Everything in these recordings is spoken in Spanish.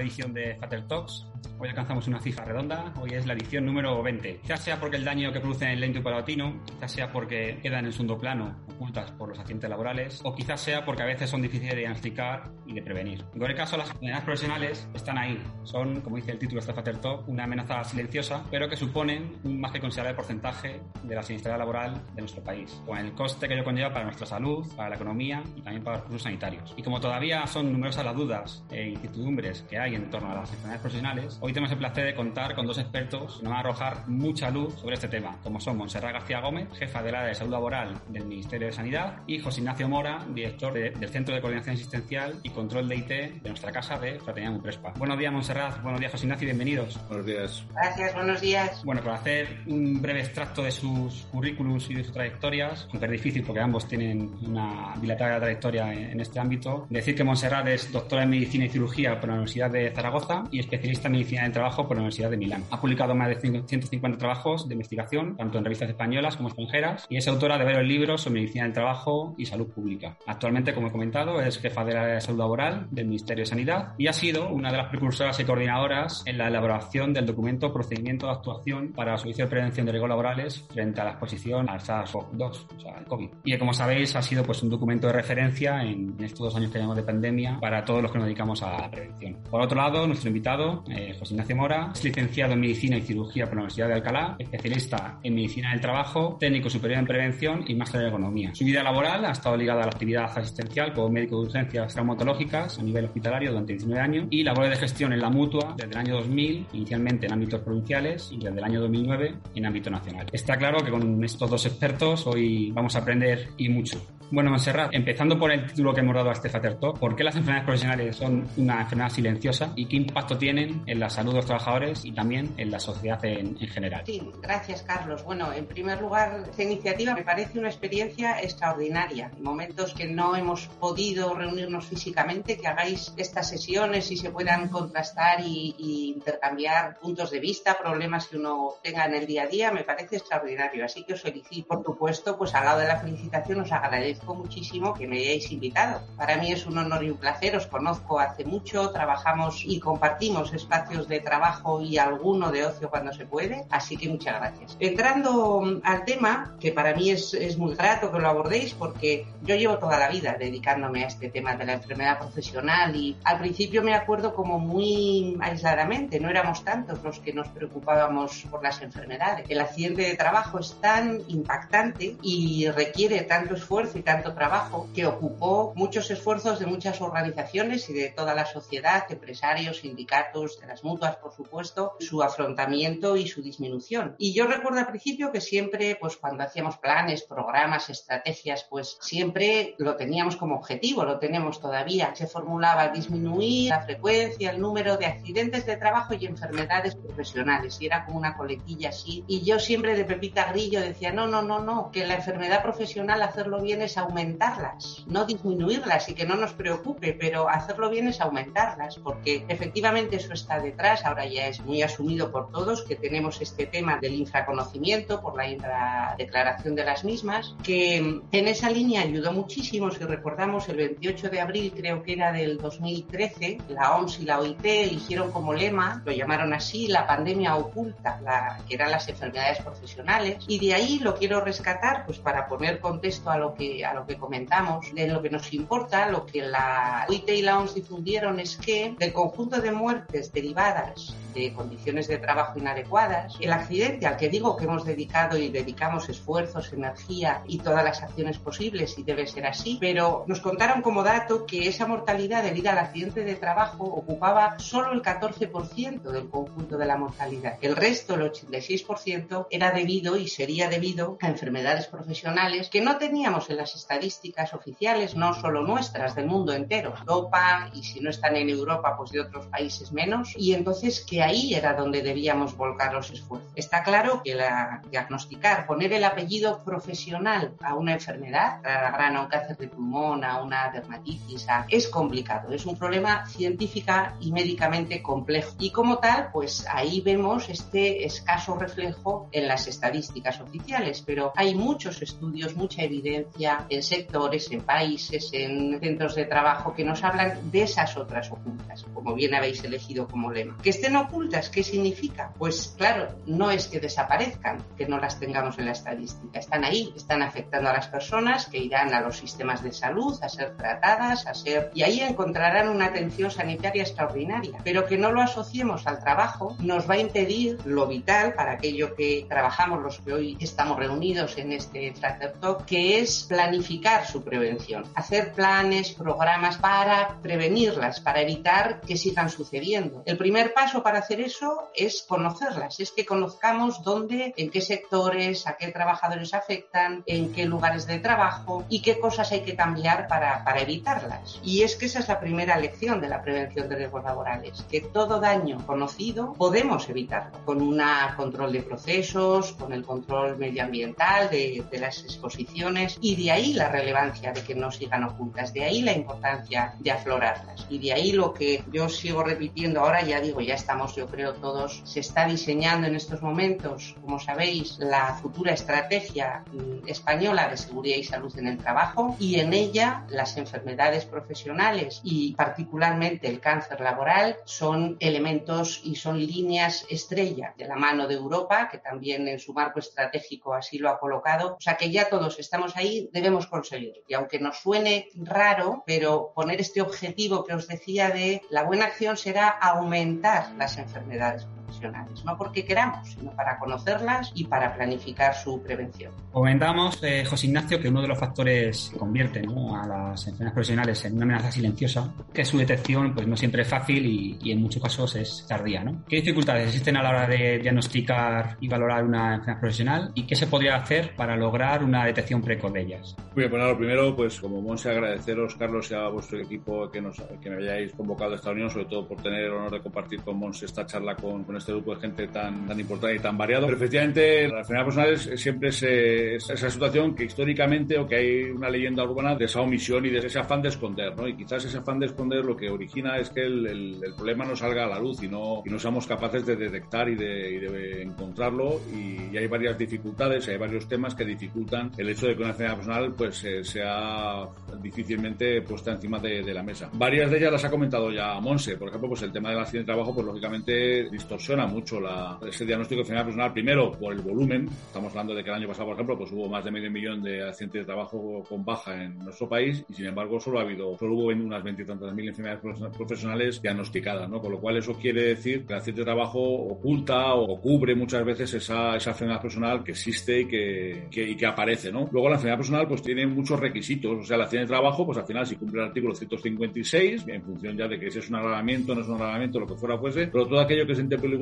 edición de Fatter Talks. Hoy alcanzamos una cifra redonda, hoy es la edición número 20. Quizás sea porque el daño que produce en el lento palatino, quizás sea porque quedan en segundo plano, ocultas por los accidentes laborales, o quizás sea porque a veces son difíciles de diagnosticar y de prevenir. En cualquier caso, las enfermedades profesionales están ahí. Son, como dice el título de este Fatter Talk, una amenaza silenciosa, pero que suponen un más que considerable porcentaje de la siniestralidad laboral de nuestro país, con el coste que ello conlleva para nuestra salud, para la economía y también para los recursos sanitarios. Y como todavía son numerosas las dudas e incertidumbres que hay en torno a las enfermedades profesionales, hoy tenemos el placer de contar con dos expertos que nos van a arrojar mucha luz sobre este tema, como son Montserrat García Gómez, jefa del área de salud laboral del Ministerio de Sanidad, y José Ignacio Mora, director de- del Centro de Coordinación Asistencial y Control de IT de nuestra casa de Fraternidad Muprespa. Buenos días, Montserrat. Buenos días, José Ignacio. Bienvenidos. Buenos días. Gracias, buenos días. Bueno, para hacer un breve extracto de sus currículums y de sus trayectorias, aunque es difícil porque ambos tienen una dilatada trayectoria en, en este ámbito, decir que Montserrat es doctora en Medicina y Cirugía por la Universidad de Zaragoza y especialista en Medicina del Trabajo por la Universidad de Milán. Ha publicado más de 150 trabajos de investigación, tanto en revistas españolas como extranjeras, y es autora de varios libros sobre medicina del trabajo y salud pública. Actualmente, como he comentado, es jefa de la de salud laboral del Ministerio de Sanidad y ha sido una de las precursoras y coordinadoras en la elaboración del documento Procedimiento de Actuación para el Servicio de Prevención de Riesgos Laborales frente a la exposición al SARS-CoV-2, o sea, el COVID. Y como sabéis, ha sido pues un documento de referencia en, estos dos años que tenemos de pandemia para todos los que nos dedicamos a la prevención. Por otro lado, nuestro invitado, eh, José Ignacio Mora, es licenciado en Medicina y Cirugía por la Universidad de Alcalá, especialista en Medicina del Trabajo, técnico superior en Prevención y máster en Economía. Su vida laboral ha estado ligada a la actividad asistencial como médico de urgencias traumatológicas a nivel hospitalario durante 19 años y labores de gestión en la mutua desde el año 2000, inicialmente en ámbitos provinciales y desde el año 2009 en ámbito nacional. Está claro que con estos dos expertos hoy vamos a aprender y mucho. Bueno, Monserrat, empezando por el título que hemos dado a este Fater ¿por qué las enfermedades profesionales son una enfermedad silenciosa y qué impacto tienen en la salud de los trabajadores y también en la sociedad en, en general? Sí, gracias, Carlos. Bueno, en primer lugar, esta iniciativa me parece una experiencia extraordinaria. En momentos que no hemos podido reunirnos físicamente, que hagáis estas sesiones y se puedan contrastar y, y intercambiar puntos de vista, problemas que uno tenga en el día a día, me parece extraordinario. Así que os felicito. Por supuesto, pues al lado de la felicitación os agradezco muchísimo que me hayáis invitado. Para mí es un honor y un placer. Os conozco hace mucho, trabajamos y compartimos espacios de trabajo y alguno de ocio cuando se puede. Así que muchas gracias. Entrando mm, al tema, que para mí es, es muy grato que lo abordéis porque yo llevo toda la vida dedicándome a este tema de la enfermedad profesional y al principio me acuerdo como muy aisladamente, no éramos tantos los que nos preocupábamos por las enfermedades. El accidente de trabajo es tan impactante y requiere tanto esfuerzo y tanto trabajo que ocupó muchos esfuerzos de muchas organizaciones y de toda la sociedad, empresarios, sindicatos, de las mutuas, por supuesto, su afrontamiento y su disminución. Y yo recuerdo al principio que siempre, pues cuando hacíamos planes, programas, estrategias, pues siempre lo teníamos como objetivo, lo tenemos todavía. Se formulaba disminuir la frecuencia, el número de accidentes de trabajo y enfermedades profesionales. Y era como una coletilla así. Y yo siempre de Pepita Grillo decía, no, no, no, no, que la enfermedad profesional hacerlo bien es aumentarlas, no disminuirlas y que no nos preocupe, pero hacerlo bien es aumentarlas, porque efectivamente eso está detrás, ahora ya es muy asumido por todos que tenemos este tema del infraconocimiento por la infradeclaración de las mismas, que en esa línea ayudó muchísimo, si recordamos el 28 de abril creo que era del 2013, la OMS y la OIT eligieron como lema, lo llamaron así, la pandemia oculta, la, que eran las enfermedades profesionales, y de ahí lo quiero rescatar, pues para poner contexto a lo que, a lo que comentamos, de lo que nos importa, lo que la OIT y la OMS difundieron es que del conjunto de muertes derivadas de condiciones de trabajo inadecuadas, el accidente al que digo que hemos dedicado y dedicamos esfuerzos, energía y todas las acciones posibles y debe ser así, pero nos contaron como dato que esa mortalidad debida al accidente de trabajo ocupaba solo el 14% del conjunto de la mortalidad. El resto, el 86%, era debido y sería debido a enfermedades profesionales que no teníamos en las estadísticas oficiales, no solo nuestras, del mundo entero, Europa y si no están en Europa, pues de otros países menos, y entonces que ahí era donde debíamos volcar los esfuerzos. Está claro que la, diagnosticar, poner el apellido profesional a una enfermedad, a un cáncer de pulmón, a una dermatitis, es complicado, es un problema científica y médicamente complejo. Y como tal, pues ahí vemos este escaso reflejo en las estadísticas oficiales, pero hay muchos estudios, mucha evidencia en sectores, en países, en centros de trabajo que nos hablan de esas otras ocultas, como bien habéis elegido como lema. Que estén ocultas, ¿qué significa? Pues claro, no es que desaparezcan, que no las tengamos en la estadística, están ahí, están afectando a las personas que irán a los sistemas de salud a ser tratadas, a ser... y ahí encontrarán una atención sanitaria extraordinaria, pero que no lo asociemos al trabajo nos va a impedir lo vital para aquello que trabajamos los que hoy estamos reunidos en este Tractor Talk, que es planificar su prevención, hacer planes, programas para prevenirlas, para evitar que sigan sucediendo. El primer paso para hacer eso es conocerlas, es que conozcamos dónde, en qué sectores, a qué trabajadores afectan, en qué lugares de trabajo y qué cosas hay que cambiar para, para evitarlas. Y es que esa es la primera lección de la prevención de riesgos laborales, que todo daño conocido podemos evitarlo con un control de procesos, con el control medioambiental de, de las exposiciones y de ahí la relevancia de que no sigan ocultas, de ahí la importancia de aflorarlas y de ahí lo que yo sigo repitiendo ahora, ya digo, ya estamos yo creo todos, se está diseñando en estos momentos, como sabéis, la futura estrategia mm, española de seguridad y salud en el trabajo y en ella las enfermedades profesionales y particularmente el cáncer laboral son elementos y son líneas estrella de la mano de Europa, que también en su marco estratégico así lo ha colocado. O sea que ya todos estamos ahí, debemos conseguirlo. Y aunque nos suene raro, pero poner este objetivo que os decía de la buena acción será aumentar las enfermedades no porque queramos, sino para conocerlas y para planificar su prevención. Comentamos, eh, José Ignacio, que uno de los factores que convierten a las enfermedades profesionales en una amenaza silenciosa, que su detección pues no siempre es fácil y, en muchos casos es tardía. ¿no? ¿Qué dificultades existen a la hora de diagnosticar y valorar una enfermedad profesional y qué se podría hacer para lograr una detección precoz de ellas? Muy bien, bueno, lo primero, pues como Monse, agradeceros, Carlos, y a vuestro equipo que, nos, que me hayáis convocado a esta reunión, sobre todo por tener el honor de compartir con Monse esta charla con, con este grupo de gente tan, tan importante y tan variado. Pero efectivamente, la enfermedad personal es, siempre esa situación que históricamente o que hay una leyenda urbana de esa omisión y de ese afán de esconder, ¿no? Y quizás ese afán de esconder lo que origina es que el, el, problema no salga a la luz y no, y no seamos capaces de detectar y de, y de encontrarlo. Y, hay varias dificultades, hay varios temas que dificultan el hecho de que una enfermedad personal pues eh, sea difícilmente puesta encima de, de, la mesa. Varias de ellas las ha comentado ya Monse. Por ejemplo, pues el tema del accidente de trabajo, pues lógicamente distorsiona mucho ese diagnóstico de enfermedad personal, primero por el volumen, estamos hablando de que el año pasado, por ejemplo, pues hubo más de medio millón de accidentes de trabajo con baja en nuestro país y sin embargo solo ha habido, solo hubo unas veintitantas mil enfermedades profesionales diagnosticadas, ¿no? Con lo cual eso quiere decir que el accidente de trabajo oculta o cubre muchas veces esa, esa enfermedad personal que existe y que, y que aparece, ¿no? Luego la enfermedad personal pues tiene muchos requisitos, o sea, el accidente de trabajo pues al final si cumple el artículo 156, en función ya de que si es un agravamiento, no es un agravamiento, lo que fuera fuese, pero todo aquello que es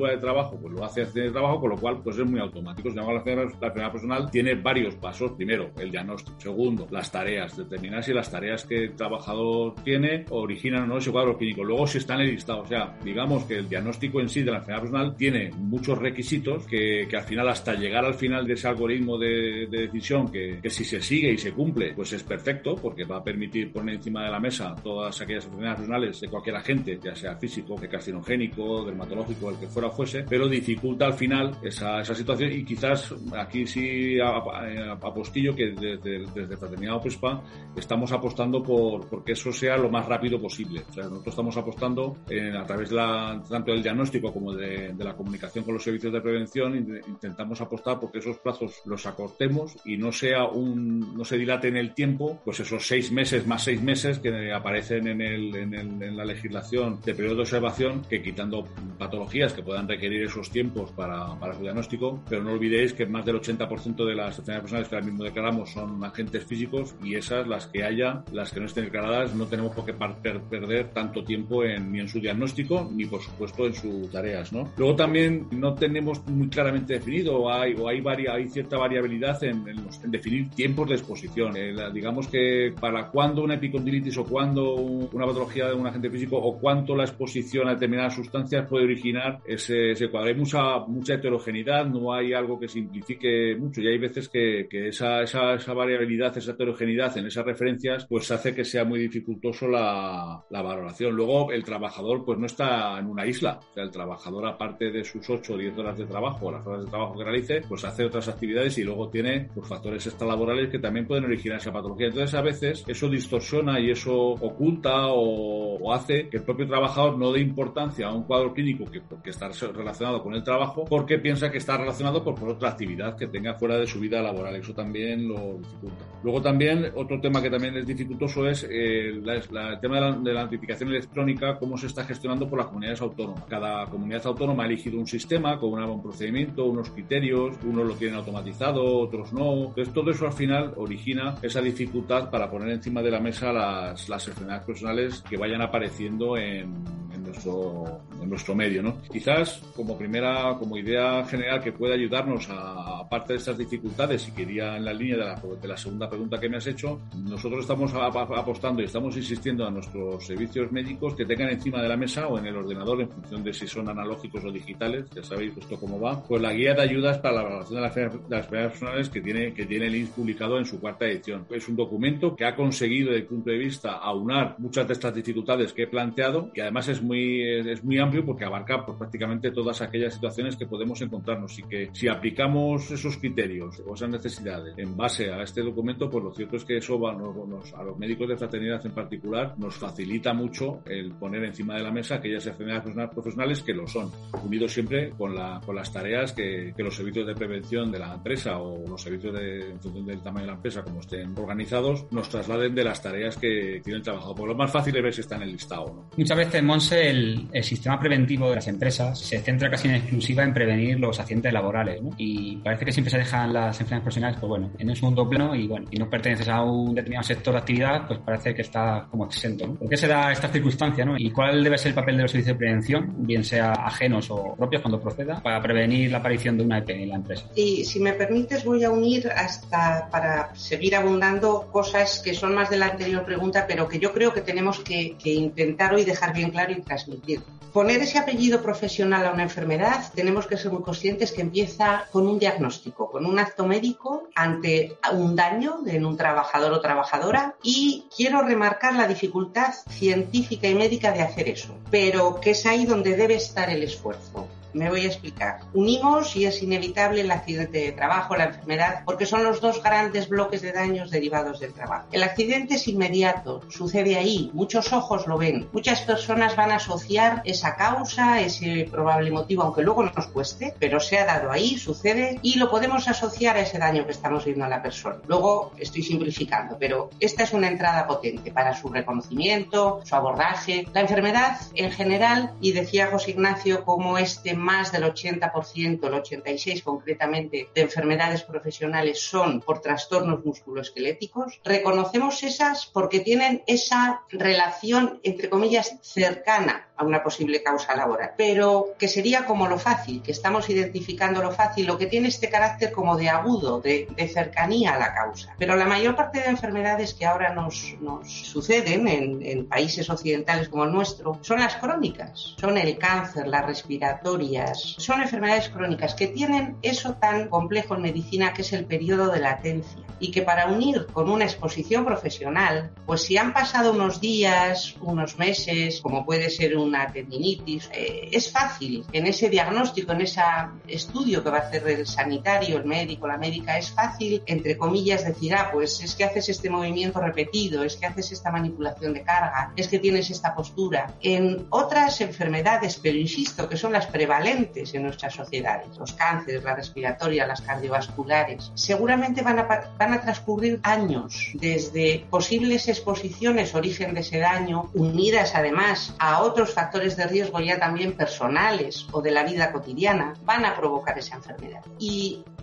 de trabajo pues lo hace hacer el trabajo, con lo cual pues es muy automático. la enfermedad personal tiene varios pasos. Primero, el diagnóstico. Segundo, las tareas. Determinar si las tareas que el trabajador tiene originan o no ese cuadro clínico. Luego, si está en el listado. O sea, digamos que el diagnóstico en sí de la enfermedad personal tiene muchos requisitos que, que al final, hasta llegar al final de ese algoritmo de, de decisión, que, que, si se sigue y se cumple, pues es perfecto, porque va a permitir poner encima de la mesa todas aquellas enfermedades personales de cualquier agente, ya sea físico, que carcinogénico, dermatológico, el que fuera fuera fuese, pero dificulta al final esa, esa situación y quizás aquí sí apostillo que desde, desde Fraternidad OPESPA estamos apostando por porque eso sea lo más rápido posible. O sea, nosotros estamos apostando en, a través de la, tanto del diagnóstico como de, de, la comunicación con los servicios de prevención, intentamos apostar porque esos plazos los acortemos y no sea un, no se dilate en el tiempo, pues esos seis meses más seis meses que aparecen en, el, en, el, en la legislación de periodo de observación, que quitando patologías que puedan requerir esos tiempos para, para su diagnóstico, pero no olvidéis que más del 80% de las enfermedades personales que ahora mismo declaramos son agentes físicos y esas, las que haya, las que no estén declaradas, no tenemos por qué perder tanto tiempo en, ni en su diagnóstico ni, por supuesto, en sus tareas. ¿no? Luego también no tenemos muy claramente definido hay, o hay, varia, hay cierta variabilidad en, en, definir tiempos de exposición. Eh, digamos que para cuándo una epicondilitis o cuándo una patología de un agente físico o cuánto la exposición a determinadas sustancias puede originar ese, ese cuadro. Hay mucha, mucha heterogeneidad, no hay algo que simplifique mucho y hay veces que, que esa, esa, esa, variabilidad, esa heterogeneidad en esas referencias, pues hace que sea muy dificultoso la, la, valoración. Luego, el trabajador pues no está en una isla. O sea, el trabajador, aparte de sus 8 o 10 horas de trabajo las horas de trabajo que realice, pues hace otras actividades y luego tiene pues, factores extralaborales que también pueden originar esa patología. Entonces, a veces eso distorsiona y eso oculta o, o hace que el propio trabajador no dé importancia a un cuadro clínico que, que está relacionado con el trabajo porque piensa que está relacionado por, por otra actividad que tenga fuera de su vida laboral. Eso también lo dificulta. Luego también, otro tema que también es dificultoso es eh, la, la, el tema de la, de la, notificación electrónica, cómo se está gestionando por las comunidades autónomas. Cada comunidad autónoma ha elegido un sistema con un procedimiento, unos criterios, unos lo tienen automatizado, otros no. Entonces, todo eso al final origina esa dificultad para poner encima de la mesa las, las enfermedades personales que vayan apareciendo en, nuestro, en nuestro medio. ¿no? Quizás como primera, como idea general que pueda ayudarnos a, aparte de estas dificultades, y quería en la línea de la, de la segunda pregunta que me has hecho, nosotros estamos apostando y estamos insistiendo a nuestros servicios médicos que tengan encima de la mesa o en el ordenador, en función de si son analógicos o digitales, ya sabéis esto cómo va, pues la guía de ayudas para la evaluación de las enfermedades personales que tiene, que tiene el INS publicado en su cuarta edición. Es un documento que ha conseguido desde el punto de vista aunar muchas de estas dificultades que he planteado, que además es muy, es muy amplio porque abarca pues, prácticamente todas aquellas situaciones que podemos encontrarnos y que si aplicamos esos criterios o esas necesidades en base a este documento, pues lo cierto es que eso va, a los médicos de fraternidad en particular nos facilita mucho el poner encima de la mesa aquellas enfermedades profesionales que lo son, unidos siempre con, la, con las tareas que, los servicios de prevención de la empresa o los servicios de, en función del tamaño de la empresa, como estén organizados, nos trasladen de las tareas que tienen trabajado. Por lo más fácil es ver si está en el listado. ¿no? Muchas veces, Monse, el, el, sistema preventivo de las empresas se centra casi en exclusiva en prevenir los accidentes laborales, ¿no? Y parece que siempre se dejan las enfermedades profesionales, pues bueno, en un segundo plano y bueno, y no perteneces a un determinado sector de actividad, pues parece que está como exento, ¿no? ¿Por qué se da esta circunstancia, no? ¿Y cuál debe ser el papel de los servicios de prevención, bien sea ajenos o propios cuando proceda, para prevenir la aparición de una EP en la empresa? Y si me permites, voy a unir hasta para seguir abundando cosas que son más de la anterior pregunta, pero que yo creo que tenemos que, que intentar hoy dejar bien claro y transmitir. Poner ese apellido profesional a una enfermedad, tenemos que ser muy conscientes que empieza con un diagnóstico, con un acto médico ante un daño en un trabajador o trabajadora y quiero remarcar la dificultad científica y médica de hacer eso, pero que es ahí donde debe estar el esfuerzo. Me voy a explicar. Unimos y es inevitable el accidente de trabajo, la enfermedad, porque son los dos grandes bloques de daños derivados del trabajo. El accidente es inmediato, sucede ahí, muchos ojos lo ven, muchas personas van a asociar esa causa, ese probable motivo, aunque luego nos cueste, pero se ha dado ahí, sucede y lo podemos asociar a ese daño que estamos viendo a la persona. Luego estoy simplificando, pero esta es una entrada potente para su reconocimiento, su abordaje. La enfermedad en general, y decía José Ignacio, como este más del 80%, el 86% concretamente, de enfermedades profesionales son por trastornos musculoesqueléticos. Reconocemos esas porque tienen esa relación, entre comillas, cercana a una posible causa laboral, pero que sería como lo fácil, que estamos identificando lo fácil, lo que tiene este carácter como de agudo, de, de cercanía a la causa. Pero la mayor parte de enfermedades que ahora nos, nos suceden en, en países occidentales como el nuestro son las crónicas, son el cáncer, la respiratoria, comillas, son enfermedades crónicas que tienen eso tan complejo en medicina que es el periodo de latencia y que para unir con una exposición profesional, pues si han pasado unos días, unos meses, como puede ser una tendinitis, eh, es fácil en ese diagnóstico, en ese estudio que va a hacer el sanitario, el médico, la médica, es fácil, entre comillas, decir, ah, pues es que haces este movimiento repetido, es que haces esta manipulación de carga, es que tienes esta postura. En otras enfermedades, pero insisto, que son las prevalentes en nuestras sociedades, los cánceres, la respiratoria, las cardiovasculares, seguramente van a, van a transcurrir años desde posibles exposiciones, origen de ese daño, unidas además a otros factores de riesgo ya también personales o de la vida cotidiana, van a provocar esa enfermedad.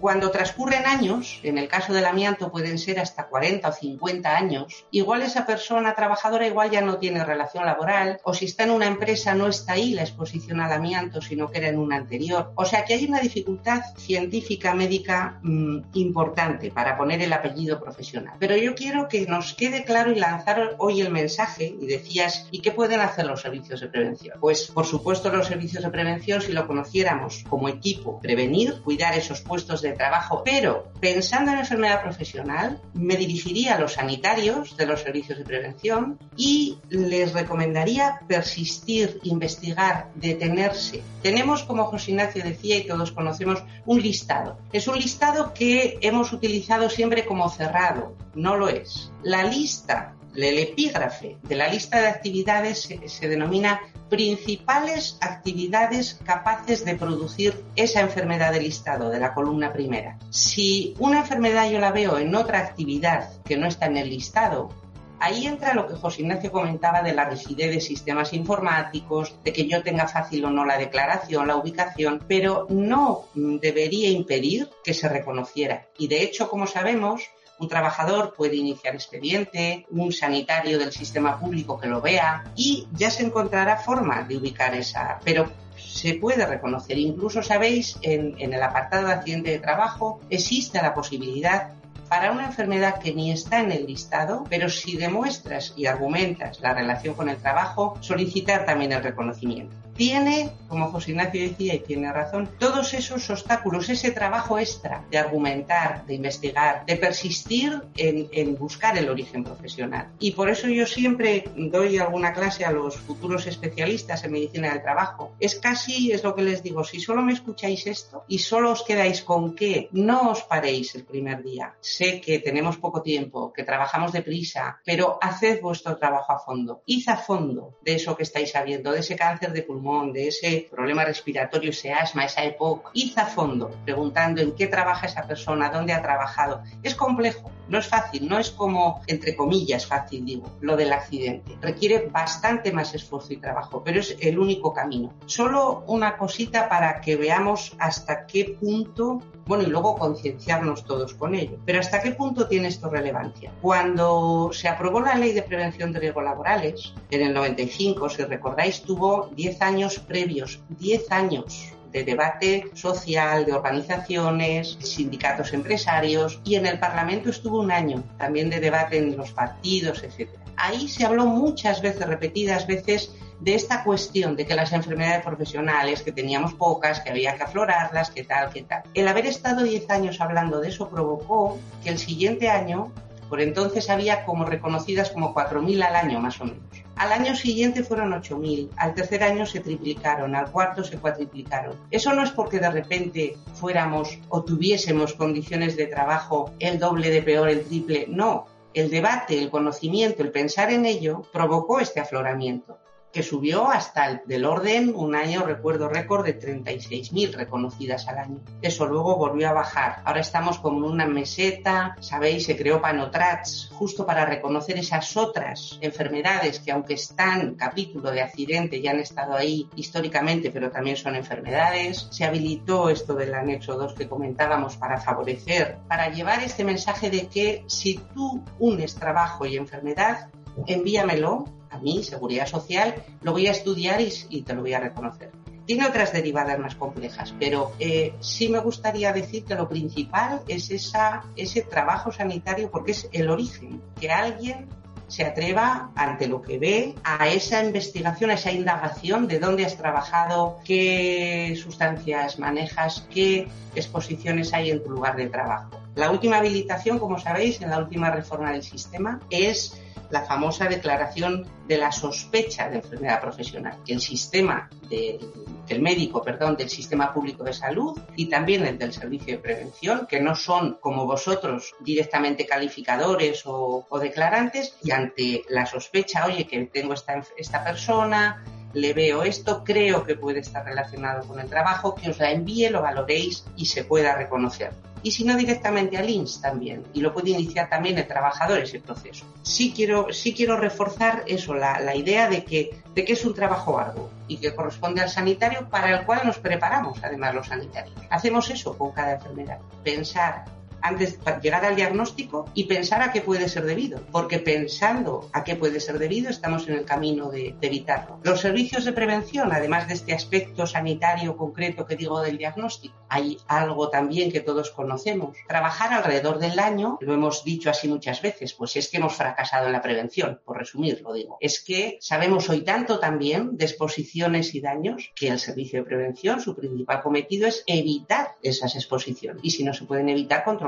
Cuando transcurren años, en el caso del amianto pueden ser hasta 40 o 50 años, igual esa persona trabajadora igual ya no tiene relación laboral o si está en una empresa no está ahí la exposición al amianto, sino que era en una anterior. O sea que hay una dificultad científica médica mmm, importante para poner el apellido profesional. Pero yo quiero que nos quede claro y lanzar hoy el mensaje y decías, ¿y qué pueden hacer los servicios de prevención? Pues por supuesto los servicios de prevención si lo conociéramos como equipo, prevenir, cuidar esos puestos de trabajo, pero pensando en enfermedad profesional, me dirigiría a los sanitarios de los servicios de prevención y les recomendaría persistir, investigar, detenerse. Tenemos, como José Ignacio decía y todos conocemos, un listado. Es un listado que hemos utilizado siempre como cerrado, no lo es. La lista el epígrafe de la lista de actividades se, denomina principales actividades capaces de producir esa enfermedad del listado, de la columna primera. Si una enfermedad yo la veo en otra actividad que no está en el listado, Ahí entra lo que José Ignacio comentaba de la rigidez de sistemas informáticos, de que yo tenga fácil o no la declaración, la ubicación, pero no debería impedir que se reconociera. Y de hecho, como sabemos, un trabajador puede iniciar expediente, un sanitario del sistema público que lo vea y ya se encontrará forma de ubicar esa. Pero se puede reconocer. Incluso, sabéis, en, el apartado de accidente de trabajo existe la posibilidad para una enfermedad que ni está en el listado, pero si demuestras y argumentas la relación con el trabajo, solicitar también el reconocimiento tiene, como José Ignacio decía y tiene razón, todos esos obstáculos, ese trabajo extra de argumentar, de investigar, de persistir en, en, buscar el origen profesional. Y por eso yo siempre doy alguna clase a los futuros especialistas en medicina del trabajo. Es casi, es lo que les digo, si solo me escucháis esto y solo os quedáis con que no os paréis el primer día. Sé que tenemos poco tiempo, que trabajamos deprisa, pero haced vuestro trabajo a fondo. Id a fondo de eso que estáis sabiendo, de ese cáncer de pulmón de ese problema respiratorio, ese asma, esa EPOC, id a fondo preguntando en qué trabaja esa persona, dónde ha trabajado. Es complejo, no es fácil, no es como, entre comillas, fácil, digo, lo del accidente. Requiere bastante más esfuerzo y trabajo, pero es el único camino. Solo una cosita para que veamos hasta qué punto, bueno, y luego concienciarnos todos con ello, pero hasta qué punto tiene esto relevancia. Cuando se aprobó la ley de prevención de riesgos laborales, en el 95, si recordáis, tuvo 10 años previos, 10 años de debate social, de organizaciones, sindicatos empresarios y en el Parlamento estuvo un año también de debate en los partidos, etc. Ahí se habló muchas veces, repetidas veces, de esta cuestión de que las enfermedades profesionales, que teníamos pocas, que había que aflorarlas, que tal, que tal. El haber estado 10 años hablando de eso provocó que el siguiente año, por entonces había como reconocidas como 4.000 al año más o menos al año siguiente fueron 8.000, al tercer año se triplicaron, al cuarto se cuatriplicaron. Eso no es porque de repente fuéramos o tuviésemos condiciones de trabajo el doble de peor, el triple, no. El debate, el conocimiento, el pensar en ello provocó este afloramiento que subió hasta el del orden, un año recuerdo récord de 36.000 reconocidas al año. Eso luego volvió a bajar. Ahora estamos como en una meseta, sabéis, se creó Panotrats justo para reconocer esas otras enfermedades que aunque están capítulo de accidente ya han estado ahí históricamente, pero también son enfermedades. Se habilitó esto del anexo 2 que comentábamos para favorecer, para llevar este mensaje de que si tú unes trabajo y enfermedad, envíamelo a mí, seguridad social, lo voy a estudiar y, te lo voy a reconocer. Tiene otras derivadas más complejas, pero eh, sí me gustaría decir que lo principal es esa, ese trabajo sanitario porque es el origen, que alguien se atreva ante lo que ve a esa investigación, a esa indagación de dónde has trabajado, qué sustancias manejas, qué exposiciones hay en tu lugar de trabajo. La última habilitación, como sabéis, en la última reforma del sistema es la famosa declaración de la sospecha de enfermedad profesional, que el sistema del médico, perdón, del sistema público de salud y también el del servicio de prevención, que no son como vosotros directamente calificadores o, declarantes, y ante la sospecha, oye, que tengo esta, esta persona, le veo esto, creo que puede estar relacionado con el trabajo, que os la envíe, lo valoréis y se pueda reconocer y si no directamente al INS también. Y lo puede iniciar también el trabajador ese proceso. Sí quiero, sí quiero reforzar eso, la, la idea de que, de que es un trabajo arduo y que corresponde al sanitario para el cual nos preparamos además los sanitarios. Hacemos eso con cada enfermedad. Pensar antes de llegar al diagnóstico y pensar a qué puede ser debido, porque pensando a qué puede ser debido estamos en el camino de, evitarlo. Los servicios de prevención, además de este aspecto sanitario concreto que digo del diagnóstico, hay algo también que todos conocemos. Trabajar alrededor del daño, lo hemos dicho así muchas veces, pues es que hemos fracasado en la prevención, por resumir lo digo. Es que sabemos hoy tanto también de exposiciones y daños que el servicio de prevención, su principal cometido es evitar esas exposiciones. Y si no se pueden evitar, controlar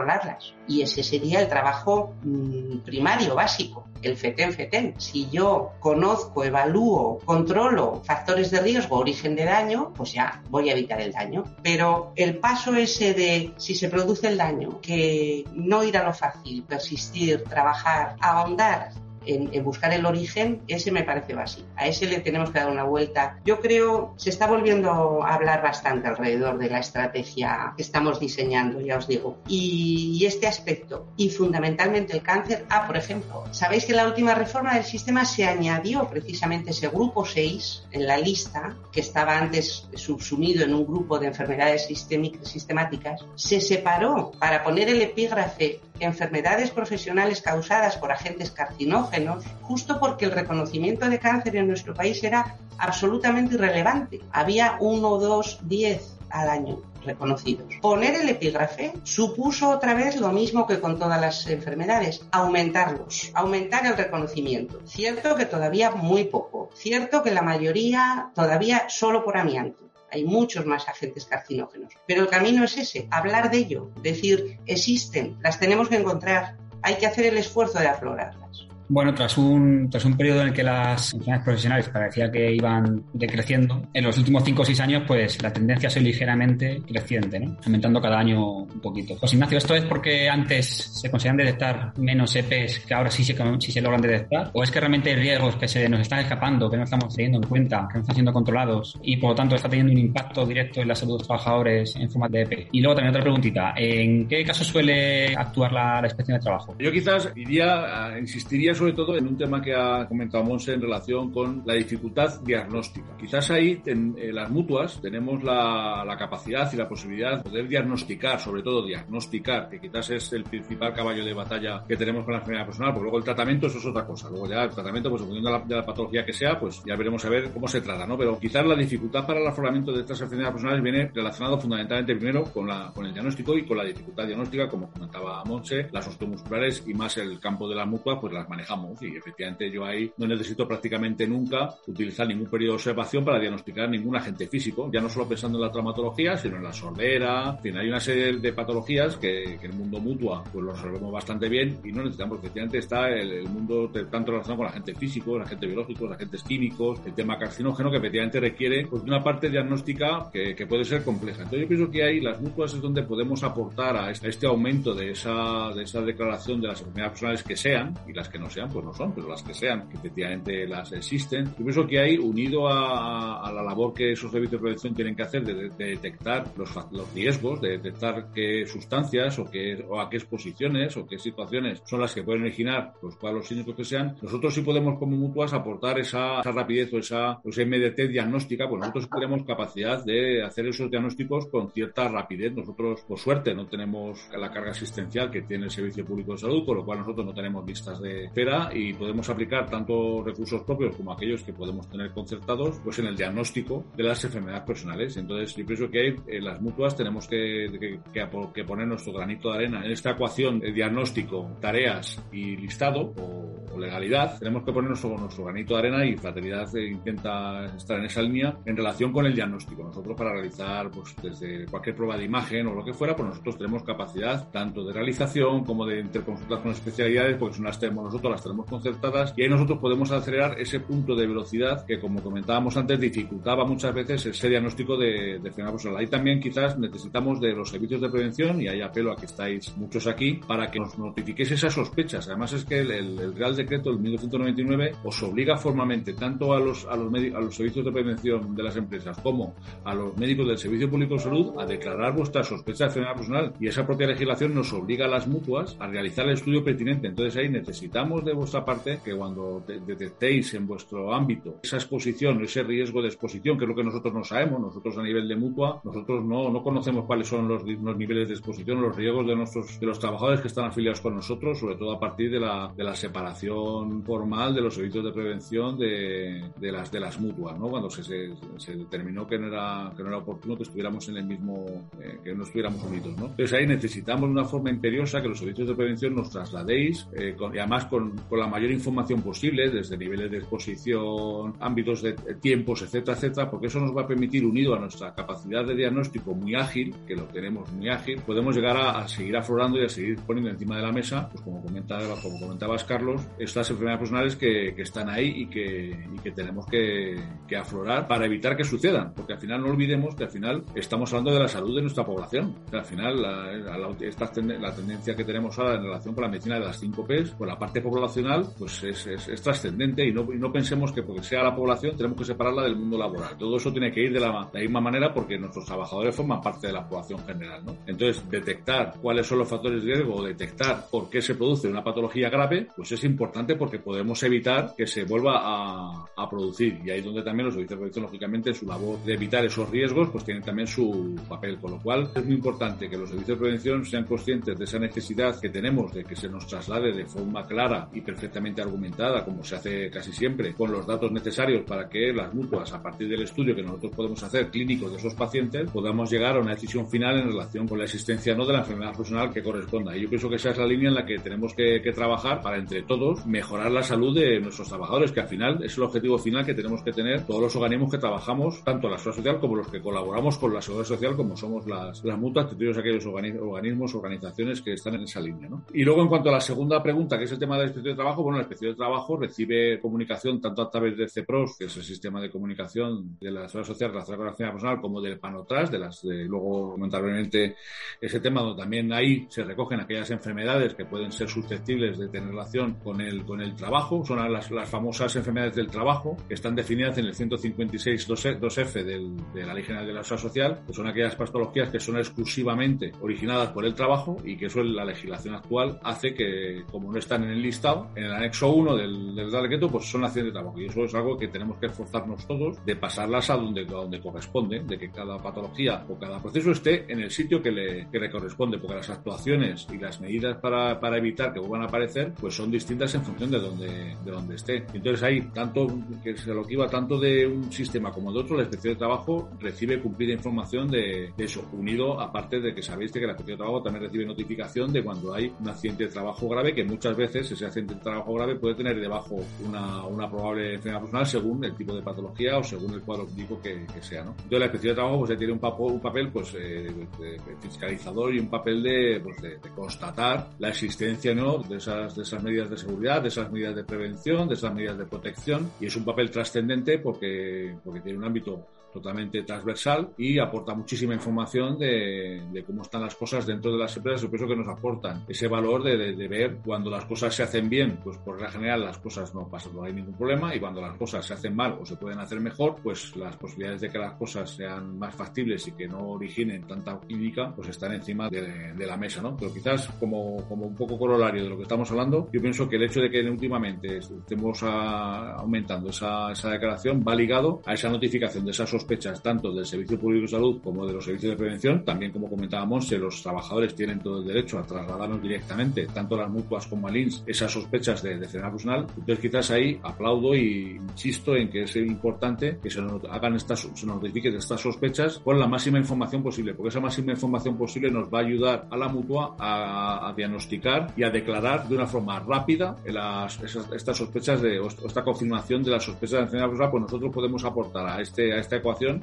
y ese sería el trabajo mm, primario, básico, el FETEN-FETEN. Si yo conozco, evalúo, controlo factores de riesgo, origen de daño, pues ya voy a evitar el daño. Pero el paso ese de si se produce el daño, que no ir a lo fácil, persistir, trabajar, ahondar en, buscar el origen, ese me parece básico. A ese le tenemos que dar una vuelta. Yo creo, se está volviendo a hablar bastante alrededor de la estrategia que estamos diseñando, ya os digo. Y, este aspecto, y fundamentalmente el cáncer, ah, por ejemplo, sabéis que en la última reforma del sistema se añadió precisamente ese grupo 6 en la lista, que estaba antes subsumido en un grupo de enfermedades sistemáticas, se separó para poner el epígrafe enfermedades profesionales causadas por agentes carcinógenos, justo porque el reconocimiento de cáncer en nuestro país era absolutamente irrelevante. Había uno, dos, diez al año reconocidos. Poner el epígrafe supuso otra vez lo mismo que con todas las enfermedades, aumentarlos, aumentar el reconocimiento. Cierto que todavía muy poco, cierto que la mayoría todavía solo por amianto hay muchos más agentes carcinógenos. Pero el camino es ese, hablar de ello, decir, existen, las tenemos que encontrar, hay que hacer el esfuerzo de aflorarlas. Bueno, tras un, tras un periodo en el que las enfermedades profesionales parecía que iban decreciendo, en los últimos 5 o 6 años, pues la tendencia ha sido ligeramente creciente, ¿no? aumentando cada año un poquito. Pues Ignacio, ¿esto es porque antes se conseguían detectar menos EPs que ahora sí se, sí se logran detectar? ¿O es que realmente hay riesgos que se nos están escapando, que no estamos teniendo en cuenta, que no están siendo controlados y por lo tanto está teniendo un impacto directo en la salud de los trabajadores en forma de EP? Y luego también otra preguntita, ¿en qué caso suele actuar la, la inspección de trabajo? Yo quizás iría, insistiría sobre todo en un tema que ha comentado Monse en relación con la dificultad diagnóstica. Quizás ahí en, las mutuas tenemos la, capacidad y la posibilidad de poder diagnosticar, sobre todo diagnosticar, que quizás es el principal caballo de batalla que tenemos con la enfermedad personal, porque luego el tratamiento eso es otra cosa. Luego ya el tratamiento, pues dependiendo de la, patología que sea, pues ya veremos a ver cómo se trata, ¿no? Pero quizás la dificultad para el afloramiento de estas enfermedades personales viene relacionado fundamentalmente primero con, la, con el diagnóstico y con la dificultad diagnóstica, como comentaba Monse, las osteomusculares y más el campo de la mutua, pues las manejamos y efectivamente yo ahí no necesito prácticamente nunca utilizar ningún periodo de observación para diagnosticar ningún agente físico, ya no solo pensando en la traumatología, sino en la sordera, en fin, hay una serie de patologías que, que el mundo mutua pues lo resolvemos bastante bien y no necesitamos, efectivamente está el, mundo tanto relacionado con el agente físico, el agente biológico, los agentes químicos, el tema carcinógeno que efectivamente requiere pues, una parte diagnóstica que, que, puede ser compleja. Entonces yo pienso que ahí las mutuas es donde podemos aportar a este, este aumento de esa, de esa declaración de las enfermedades personales que sean y las que no sean, pues no son, pero las que sean, que efectivamente las existen. Yo pienso que hay, unido a, la labor que esos servicios de prevención tienen que hacer de, detectar los, los, riesgos, de detectar qué sustancias o, qué, o a qué exposiciones o qué situaciones son las que pueden originar los cuadros clínicos que sean, nosotros sí podemos como mutuas aportar esa, rapidez o esa, esa MDT diagnóstica, pues nosotros tenemos capacidad de hacer esos diagnósticos con cierta rapidez. Nosotros, por suerte, no tenemos la carga asistencial que tiene el Servicio Público de Salud, con lo cual nosotros no tenemos listas de espera y podemos aplicar tanto recursos propios como aquellos que podemos tener concertados pues en el diagnóstico de las enfermedades personales. Entonces, yo pienso que en las mutuas tenemos que, que, poner nuestro granito de arena en esta ecuación de diagnóstico, tareas y listado o, legalidad, tenemos que poner nuestro, nuestro granito de arena y Fraternidad intenta estar en esa línea en relación con el diagnóstico. Nosotros para realizar pues, desde cualquier prueba de imagen o lo que fuera, pues nosotros tenemos capacidad tanto de realización como de interconsultar con especialidades, porque son las tenemos nosotros, las tenemos concertadas y ahí nosotros podemos acelerar ese punto de velocidad que, como comentábamos antes, dificultaba muchas veces ese diagnóstico de, de enfermedad Ahí también quizás necesitamos de los servicios de prevención y ahí apelo a que estáis muchos aquí para que nos notifiquéis esas sospechas. Además es que el, Real Decreto del 1299 os obliga formalmente tanto a los, a los, a los servicios de prevención de las empresas como a los médicos del Servicio Público de Salud a declarar vuestra sospecha de enfermedad personal y esa propia legislación nos obliga a las mutuas a realizar el estudio pertinente. Entonces ahí necesitamos de vuestra parte que cuando detectéis en vuestro ámbito esa exposición, ese riesgo de exposición, que es lo que nosotros no sabemos, nosotros a nivel de mutua, nosotros no, no conocemos cuáles son los, los niveles de exposición, los riesgos de nuestros de los trabajadores que están afiliados con nosotros, sobre todo a partir de la, de la separación formal de los servicios de prevención de, de las de las mutuas, ¿no? Cuando se, se, determinó que no era que no era oportuno que estuviéramos en el mismo eh, que no estuviéramos unidos, ¿no? Entonces ahí necesitamos una forma imperiosa que los servicios de prevención nos trasladéis eh, y además con, con, la mayor información posible desde niveles de exposición, ámbitos de tiempos, etcétera, etcétera, porque eso nos va a permitir unido a nuestra capacidad de diagnóstico muy ágil, que lo tenemos muy ágil, podemos llegar a, a seguir aflorando y a seguir poniendo encima de la mesa, pues como comentaba, como comentabas Carlos, estas enfermedades personales que, que están ahí y que, y que tenemos que, que, aflorar para evitar que sucedan, porque al final no olvidemos que al final estamos hablando de la salud de nuestra población. al final la, la, esta, la tendencia que tenemos ahora en relación con la medicina de las 5 P's, pues la parte poblacional, pues es, es, es trascendente y no, y no pensemos que porque sea la población tenemos que separarla del mundo laboral. Todo eso tiene que ir de la, de la misma manera porque nuestros trabajadores forman parte de la población general. ¿no? Entonces, detectar cuáles son los factores de riesgo o detectar por qué se produce una patología grave, pues es importante porque podemos evitar que se vuelva a, a producir. Y ahí es donde también los servicios de lógicamente, en su labor de evitar esos riesgos, pues tienen también su papel. Con lo cual, es muy importante que los servicios de prevención sean conscientes de esa necesidad que tenemos de que se nos traslade de forma clara y perfectamente argumentada, como se hace casi siempre, con los datos necesarios para que las mutuas, a partir del estudio que nosotros podemos hacer clínico de esos pacientes, podamos llegar a una decisión final en relación con la existencia no de la enfermedad personal que corresponda. Y yo pienso que esa es la línea en la que tenemos que, que trabajar para entre todos mejorar la salud de nuestros trabajadores, que al final es el objetivo final que tenemos que tener todos los organismos que trabajamos, tanto la seguridad social como los que colaboramos con la seguridad social, como somos las, las mutuas, todos aquellos organismos, organizaciones que están en esa línea. ¿no? Y luego, en cuanto a la segunda pregunta, que es el tema de la de trabajo, bueno, la inspección de trabajo recibe comunicación tanto a través de CEPROS, que es el sistema de comunicación de la seguridad social con la enfermedad personal, como del PANOTRAS, de las de, luego comentar brevemente ese tema donde también ahí se recogen aquellas enfermedades que pueden ser susceptibles de tener relación con el, con el trabajo, son las, las famosas enfermedades del trabajo, que están definidas en el 156 2F del, de la Ley General de la Seguridad Social, que son aquellas patologías que son exclusivamente originadas por el trabajo y que eso la legislación actual hace que, como no están en el listado, en el anexo 1 del, del decreto, pues son acciones de trabajo. Y eso es algo que tenemos que esforzarnos todos de pasarlas a donde, a donde corresponde, de que cada patología o cada proceso esté en el sitio que le, que le corresponde, porque las actuaciones y las medidas para, para, evitar que vuelvan a aparecer, pues son distintas en función de donde, de donde esté. Entonces hay tanto que se lo que iba tanto de un sistema como de otro, la inspección de trabajo recibe cumplida información de, de eso, unido aparte de que sabéis que la inspección de trabajo también recibe notificación de cuando hay un accidente de trabajo grave, que muchas veces ese accidente de trabajo grave puede tener debajo una, una probable enfermedad personal según el tipo de patología o según el cuadro clínico que, que sea, ¿no? Entonces la inspección de trabajo pues tiene un, papo, un papel pues eh, de fiscalizador y un papel de, pues, de, de, constatar la existencia ¿no? de, esas, de esas medidas de seguridad, de esas medidas de prevención, de esas medidas de protección y es un papel trascendente porque, porque tiene un ámbito totalmente transversal y aporta muchísima información de, de, cómo están las cosas dentro de las empresas. Yo pienso que nos aportan ese valor de, de, de, ver cuando las cosas se hacen bien, pues por la general las cosas no pasan, no hay ningún problema y cuando las cosas se hacen mal o se pueden hacer mejor, pues las posibilidades de que las cosas sean más factibles y que no originen tanta clínica, pues están encima de, la mesa, ¿no? Pero quizás como, como un poco corolario de lo que estamos hablando, yo pienso que el hecho de que últimamente estemos a, aumentando esa, esa declaración va ligado a esa notificación de esas sospechas tanto del Servicio Público de Salud como de los servicios de prevención. También, como comentábamos, los trabajadores tienen todo el derecho a trasladarnos directamente, tanto las mutuas como al INS, esas sospechas de, de personal. Entonces, quizás ahí aplaudo y insisto en que es importante que se nos hagan estas, se nos notifiquen estas sospechas con la máxima información posible, porque esa máxima información posible nos va a ayudar a la mutua a, diagnosticar y a declarar de una forma rápida las, estas sospechas de, o esta confirmación de las sospechas de enfermedad personal, pues nosotros podemos aportar a, este, a esta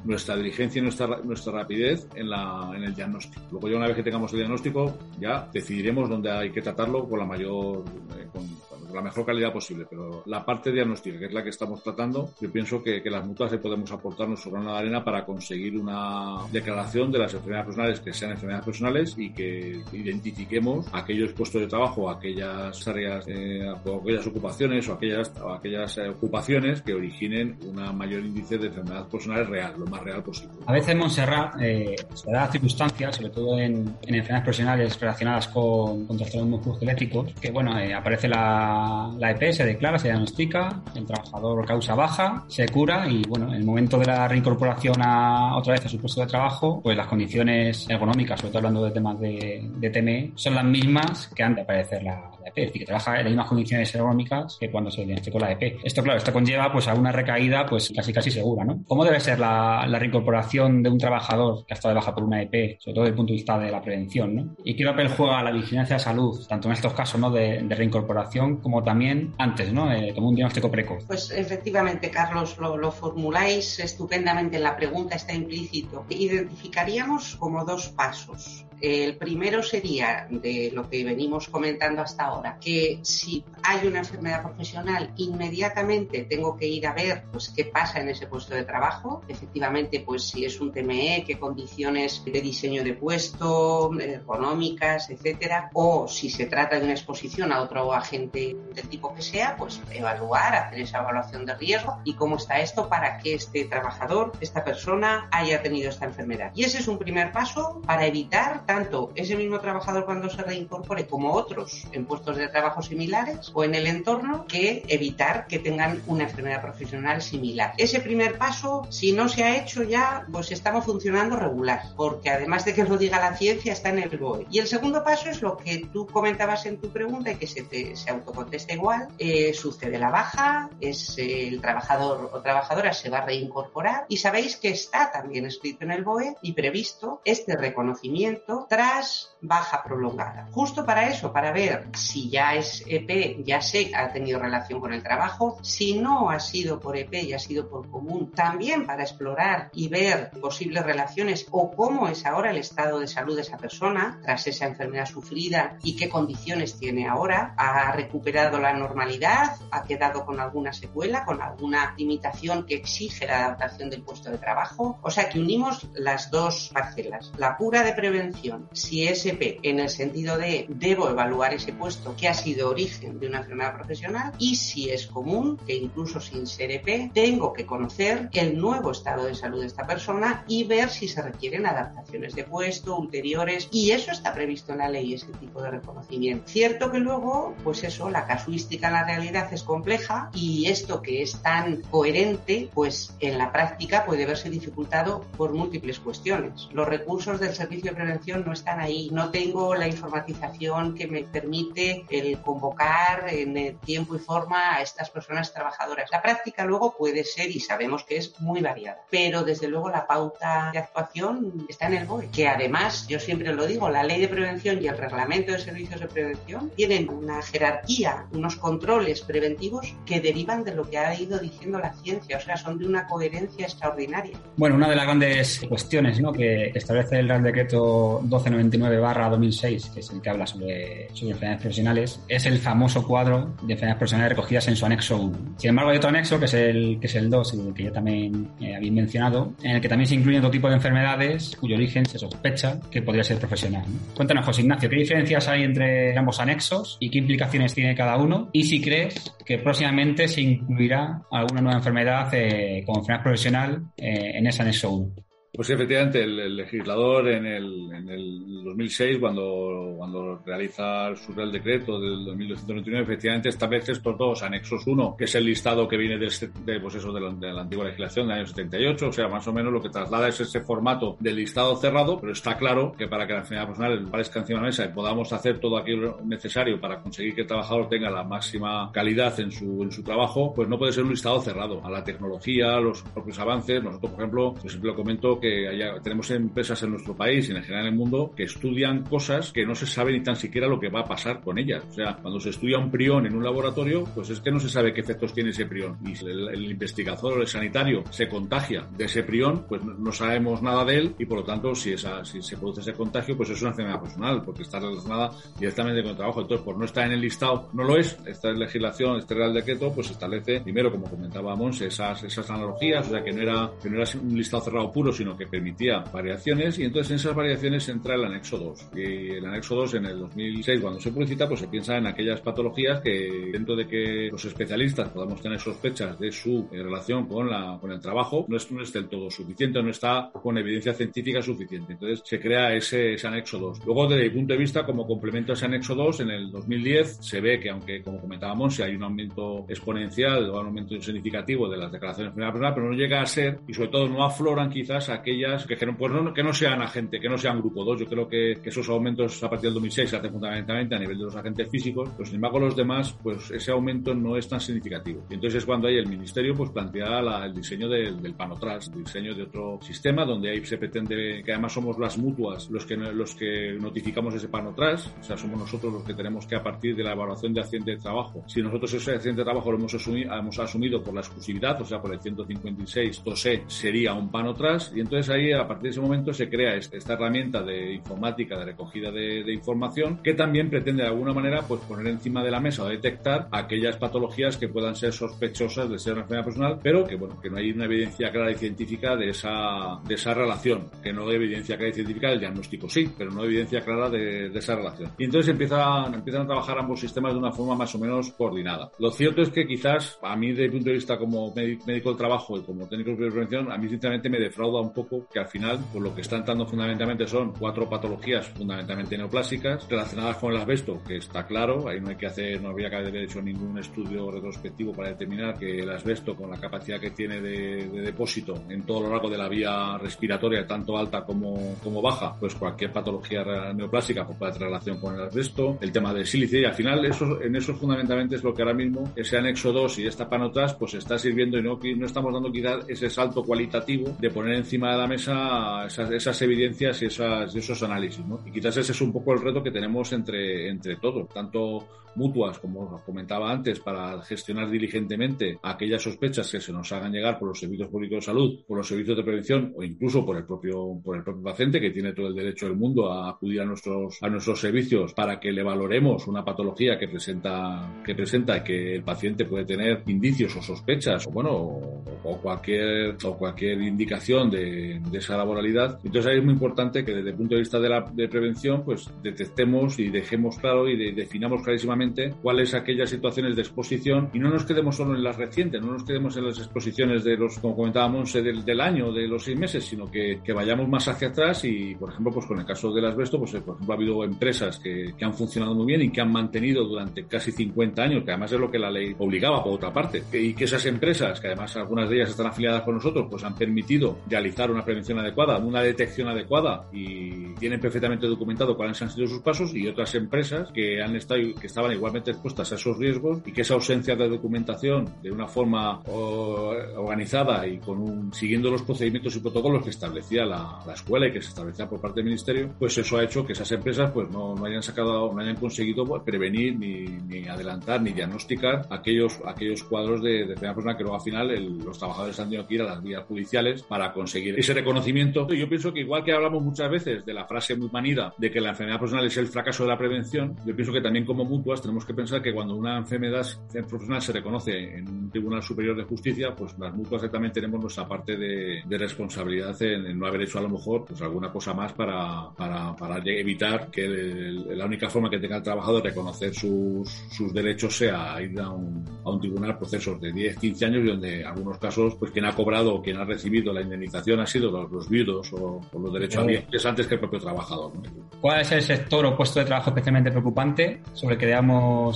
nuestra diligencia y nuestra, nuestra rapidez en, la, en el diagnóstico. Luego ya una vez que tengamos el diagnóstico, ya decidiremos dónde hay que tratarlo con la mayor, eh, con, la mejor calidad posible. Pero la parte diagnóstica, que es la que estamos tratando, yo pienso que, que las mutuas le podemos aportar nuestro grano de arena para conseguir una declaración de las enfermedades personales que sean enfermedades personales y que identifiquemos aquellos puestos de trabajo, aquellas áreas, eh, aquellas ocupaciones o aquellas, o aquellas eh, ocupaciones que originen una mayor índice de enfermedades personales real, lo más real posible. A veces Montserrat eh, se da circunstancias, sobre todo en, en enfermedades profesionales relacionadas con, con trastornos musculoesqueléticos, que bueno, eh, aparece la, la EP, se declara, se diagnostica, el trabajador causa baja, se cura y bueno, en el momento de la reincorporación a otra vez a su puesto de trabajo, pues las condiciones ergonómicas, sobre todo hablando de temas de, de TME, son las mismas que antes de aparecer la, EP, es decir, que trabaja en las mismas condiciones ergonómicas que cuando se diagnosticó la EP. Esto, claro, esto conlleva pues a una recaída pues casi casi segura, ¿no? ¿Cómo debe ser la, reincorporación de un trabajador que ha estado de baja por una EP, sobre todo desde el punto de vista de la prevención. Y qué papel juega la vigilancia de salud, tanto en estos casos, ¿no? De, reincorporación como también antes, ¿no? Eh, como un diagnóstico precoz. Pues efectivamente, Carlos, lo, formuláis estupendamente en la pregunta, está implícito. Identificaríamos como dos pasos. El primero sería de lo que venimos comentando hasta ahora, que si hay una enfermedad profesional, inmediatamente tengo que ir a ver pues, qué pasa en ese puesto de trabajo. Efectivamente, pues si es un TME, qué condiciones de diseño de puesto, económicas, etcétera, o si se trata de una exposición a otro agente del tipo que sea, pues evaluar, hacer esa evaluación de riesgo y cómo está esto para que este trabajador, esta persona, haya tenido esta enfermedad. Y ese es un primer paso para evitar tanto ese mismo trabajador cuando se reincorpore como otros en puestos de trabajo similares o en el entorno que evitar que tengan una enfermedad profesional similar. Ese primer paso, si no se ha hecho ya, pues estamos funcionando regular, porque además de que lo diga la ciencia, está en el BOE. Y el segundo paso es lo que tú comentabas en tu pregunta y que se, te, se autocontesta igual. Eh, sucede la baja, es eh, el trabajador o trabajadora se va a reincorporar y sabéis que está también escrito en el BOE y previsto este reconocimiento tras baja prolongada. Justo para eso, para ver si ya es EP, ya sé ha tenido relación con el trabajo, si no ha sido por EP y ha sido por común, también para explorar y ver posibles relaciones o cómo es ahora el estado de salud de esa persona tras esa enfermedad sufrida y qué condiciones tiene ahora, ha recuperado la normalidad, ha quedado con alguna secuela, con alguna limitación que exige la adaptación del puesto de trabajo. O sea que unimos las dos parcelas, la pura de prevención, si es EP en el sentido de debo evaluar ese puesto que ha sido origen de una enfermedad profesional y si es común que incluso sin ser EP tengo que conocer el nuevo estado de salud de esta persona y ver si se requieren adaptaciones de puesto ulteriores y eso está previsto en la ley ese tipo de reconocimiento. Cierto que luego pues eso la casuística en la realidad es compleja y esto que es tan coherente pues en la práctica puede verse dificultado por múltiples cuestiones. Los recursos del servicio de prevención no están ahí, no tengo la informatización que me permite el convocar en el tiempo y forma a estas personas trabajadoras. La práctica luego puede ser y sabemos que es muy variada, pero desde luego la pauta de actuación está en el BOE, que además, yo siempre lo digo, la ley de prevención y el reglamento de servicios de prevención tienen una jerarquía, unos controles preventivos que derivan de lo que ha ido diciendo la ciencia, o sea, son de una coherencia extraordinaria. Bueno, una de las grandes cuestiones ¿no? que establece el Real Decreto 1299 barra 2006, que es el que habla sobre, sobre enfermedades profesionales, es el famoso cuadro de enfermedades profesionales recogidas en su anexo 1. Sin embargo, hay otro anexo, que es el, que es el 2, el que ya también eh, mencionado, en el que también se incluyen otro tipo de enfermedades cuyo origen se sospecha que podría ser profesional. ¿no? Cuéntanos, José Ignacio, ¿qué diferencias hay entre ambos anexos y qué implicaciones tiene cada uno? Y si crees que próximamente se incluirá alguna nueva enfermedad eh, como enfermedad profesional eh, en ese anexo 1. Pues efectivamente, el, legislador en el, en el 2006, cuando, cuando realiza su Real Decreto del 2299, efectivamente establece estos dos anexos 1, que es el listado que viene de, de, pues eso, de, la, de la antigua legislación del año 78, o sea, más o menos lo que traslada es ese formato del listado cerrado, pero está claro que para que la enfermedad personal parezca encima de la mesa y podamos hacer todo aquello necesario para conseguir que el trabajador tenga la máxima calidad en su, en su trabajo, pues no puede ser un listado cerrado a la tecnología, a los propios avances. Nosotros, por ejemplo, yo siempre lo comento que tenemos empresas en nuestro país y en general en el mundo que estudian cosas que no se sabe ni tan siquiera lo que va a pasar con ellas. O sea, cuando se estudia un prión en un laboratorio, pues es que no se sabe qué efectos tiene ese prión. Y el, el investigador o el sanitario se contagia de ese prión, pues no sabemos nada de él y por lo tanto si, se produce ese contagio, pues es una enfermedad personal porque está relacionada directamente con el trabajo. Entonces, por no estar en el listado, no lo es. Esta legislación, este Real Decreto, pues establece, primero, como comentaba Monse, esas, esas analogías, o sea, que no, era, que no era un listado cerrado puro, sino que permitía variaciones y entonces en esas variaciones entra el anexo 2. Y el anexo 2 en el 2006, cuando se publicita, pues se piensa en aquellas patologías que dentro de que los especialistas podamos tener sospechas de su eh, relación con, la, con el trabajo, no es, no es del todo suficiente, no está con evidencia científica suficiente. Entonces se crea ese, ese anexo 2. Luego, desde mi punto de vista, como complemento a ese anexo 2, en el 2010 se ve que, aunque como comentábamos, si hay un aumento exponencial o un aumento significativo de las declaraciones de enfermedad personal, pero no llega a ser, y sobre todo no afloran quizás aquellas que, pues no, que no sean agentes, que no sean grupo 2. Yo creo que, que, esos aumentos a partir del 2006 se hacen fundamentalmente a nivel de los agentes físicos, pero sin embargo los demás, pues ese aumento no es tan significativo. Y entonces es cuando ahí el Ministerio pues plantea la, el diseño del, del PANOTRAS, el diseño de otro sistema donde ahí se pretende que además somos las mutuas los que, los que notificamos ese PANOTRAS, o sea, somos nosotros los que tenemos que a partir de la evaluación de accidente de trabajo, si nosotros ese accidente de trabajo lo hemos asumido, asumido por la exclusividad, o sea, por el 156 TOSE, sería un PANOTRAS y entonces ahí a partir de ese momento se crea esta herramienta de informática de recogida de, de, información que también pretende de alguna manera pues poner encima de la mesa o detectar aquellas patologías que puedan ser sospechosas de ser una enfermedad personal, pero que bueno, que no hay una evidencia clara y científica de esa, de esa relación, que no hay evidencia clara y científica del diagnóstico sí, pero no hay evidencia clara de, de esa relación. Y entonces empiezan, empiezan a trabajar ambos sistemas de una forma más o menos coordinada. Lo cierto es que quizás a mí desde el punto de vista como médico del trabajo y como técnico de prevención, a mí sinceramente me defrauda un poco que al final, por lo que está entrando fundamentalmente son cuatro patologías fundamentalmente neoplásicas relacionadas con el asbesto, que está claro, ahí no hay que hacer, no habría que haber hecho ningún estudio retrospectivo para determinar que el asbesto con la capacidad que tiene de, de depósito en todo lo largo de la vía respiratoria, tanto alta como, como baja, pues cualquier patología neoplásica pues puede tener relación con el asbesto, el tema del sílice y al final eso, en eso fundamentalmente es lo que ahora mismo ese anexo 2 y esta panotas pues está sirviendo y no, no estamos dando quizás ese salto cualitativo de poner encima de la mesa esas, evidencias y, esas, esos análisis. Y quizás ese es un poco el reto que tenemos entre, entre todos, tanto mutuas, como os comentaba antes, para gestionar diligentemente aquellas sospechas que se nos hagan llegar por los servicios públicos de salud, por los servicios de prevención o incluso por el propio, por el propio paciente que tiene todo el derecho del mundo a acudir a nuestros, a nuestros servicios para que le valoremos una patología que presenta, que presenta que el paciente puede tener indicios o sospechas o bueno, o, o cualquier, o cualquier indicación de, de, esa laboralidad. Entonces ahí es muy importante que desde el punto de vista de la de prevención, pues detectemos y dejemos claro y de, definamos clarísimamente cuáles aquellas situaciones de exposición y no nos quedemos solo en las recientes, no nos quedemos en las exposiciones de los, como comentábamos, del, del año, de los seis meses, sino que, que, vayamos más hacia atrás y, por ejemplo, pues con el caso del asbesto, pues por ejemplo ha habido empresas que, que han funcionado muy bien y que han mantenido durante casi 50 años, que además es lo que la ley obligaba por otra parte, y que esas empresas, que además algunas de ellas están afiliadas con nosotros, pues han permitido realizar una prevención adecuada, una detección adecuada y tienen perfectamente documentado cuáles han sido sus pasos y otras empresas que han estado que estaban igualmente expuestas a esos riesgos y que esa ausencia de documentación de una forma organizada y con un, siguiendo los procedimientos y protocolos que establecía la, la, escuela y que se establecía por parte del ministerio, pues eso ha hecho que esas empresas pues no, no hayan sacado, no hayan conseguido pues, prevenir ni, ni, adelantar ni diagnosticar aquellos, aquellos cuadros de, de personal que luego al final el, los trabajadores han tenido que ir a las vías judiciales para conseguir ese reconocimiento. Yo pienso que igual que hablamos muchas veces de la frase muy manida de que la enfermedad personal es el fracaso de la prevención, yo pienso que también como mutuas tenemos que pensar que cuando una enfermedad profesional se reconoce en un tribunal superior de justicia, pues las mutuas también tenemos nuestra parte de, de responsabilidad en, en, no haber hecho a lo mejor pues alguna cosa más para, para, para evitar que el, la única forma que tenga el trabajador de reconocer sus, sus derechos sea ir a un, a un tribunal procesos de 10, 15 años y donde en algunos casos pues quien ha cobrado o quien ha recibido la indemnización han sido los, viudos o, los derechohabientes antes que el propio trabajador. ¿Cuál es el sector o puesto de trabajo especialmente preocupante sobre el que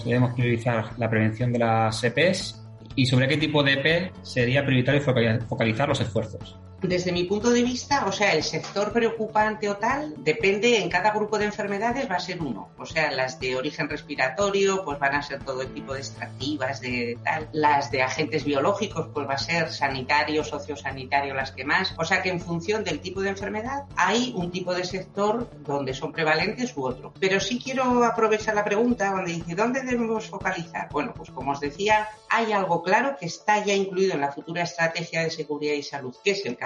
debemos, priorizar la prevención de las EPs y sobre qué tipo de EP sería prioritario focalizar los esfuerzos? Desde mi punto de vista, o sea, el sector preocupante o tal, depende en cada grupo de enfermedades va a ser uno. O sea, las de origen respiratorio, pues van a ser todo el tipo de extractivas, de tal. Las de agentes biológicos, pues va a ser sanitario, sociosanitario, las que más. O sea que en función del tipo de enfermedad, hay un tipo de sector donde son prevalentes u otro. Pero sí quiero aprovechar la pregunta donde dice, ¿dónde debemos focalizar? Bueno, pues como os decía, hay algo claro que está ya incluido en la futura estrategia de seguridad y salud, que es el